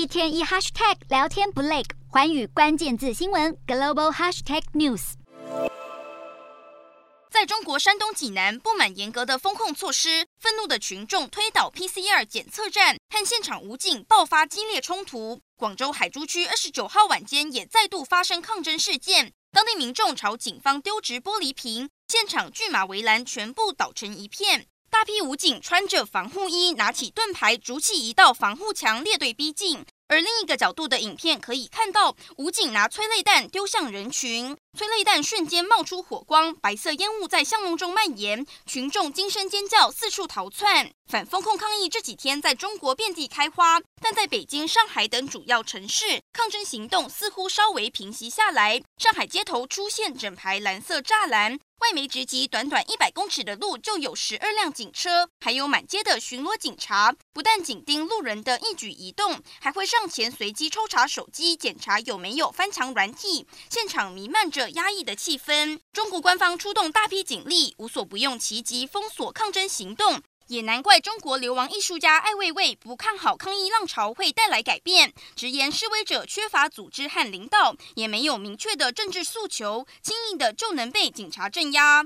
一天一 hashtag 聊天不累，寰宇关键字新闻 global hashtag news。在中国山东济南，不满严格的封控措施，愤怒的群众推倒 PCR 检测站，和现场武警爆发激烈冲突。广州海珠区二十九号晚间也再度发生抗争事件，当地民众朝警方丢掷玻璃瓶，现场拒马围栏全部倒成一片。大批武警穿着防护衣，拿起盾牌，筑起一道防护墙，列队逼近。而另一个角度的影片可以看到，武警拿催泪弹丢向人群，催泪弹瞬间冒出火光，白色烟雾在巷弄中蔓延，群众惊声尖叫，四处逃窜。反封控抗议这几天在中国遍地开花，但在北京、上海等主要城市，抗争行动似乎稍微平息下来。上海街头出现整排蓝色栅栏。外媒直击，短短一百公尺的路就有十二辆警车，还有满街的巡逻警察，不但紧盯路人的一举一动，还会上前随机抽查手机，检查有没有翻墙软体。现场弥漫着压抑的气氛。中国官方出动大批警力，无所不用其极封锁抗争行动。也难怪中国流亡艺术家艾未未不看好抗议浪潮会带来改变，直言示威者缺乏组织和领导，也没有明确的政治诉求，轻易的就能被警察镇压。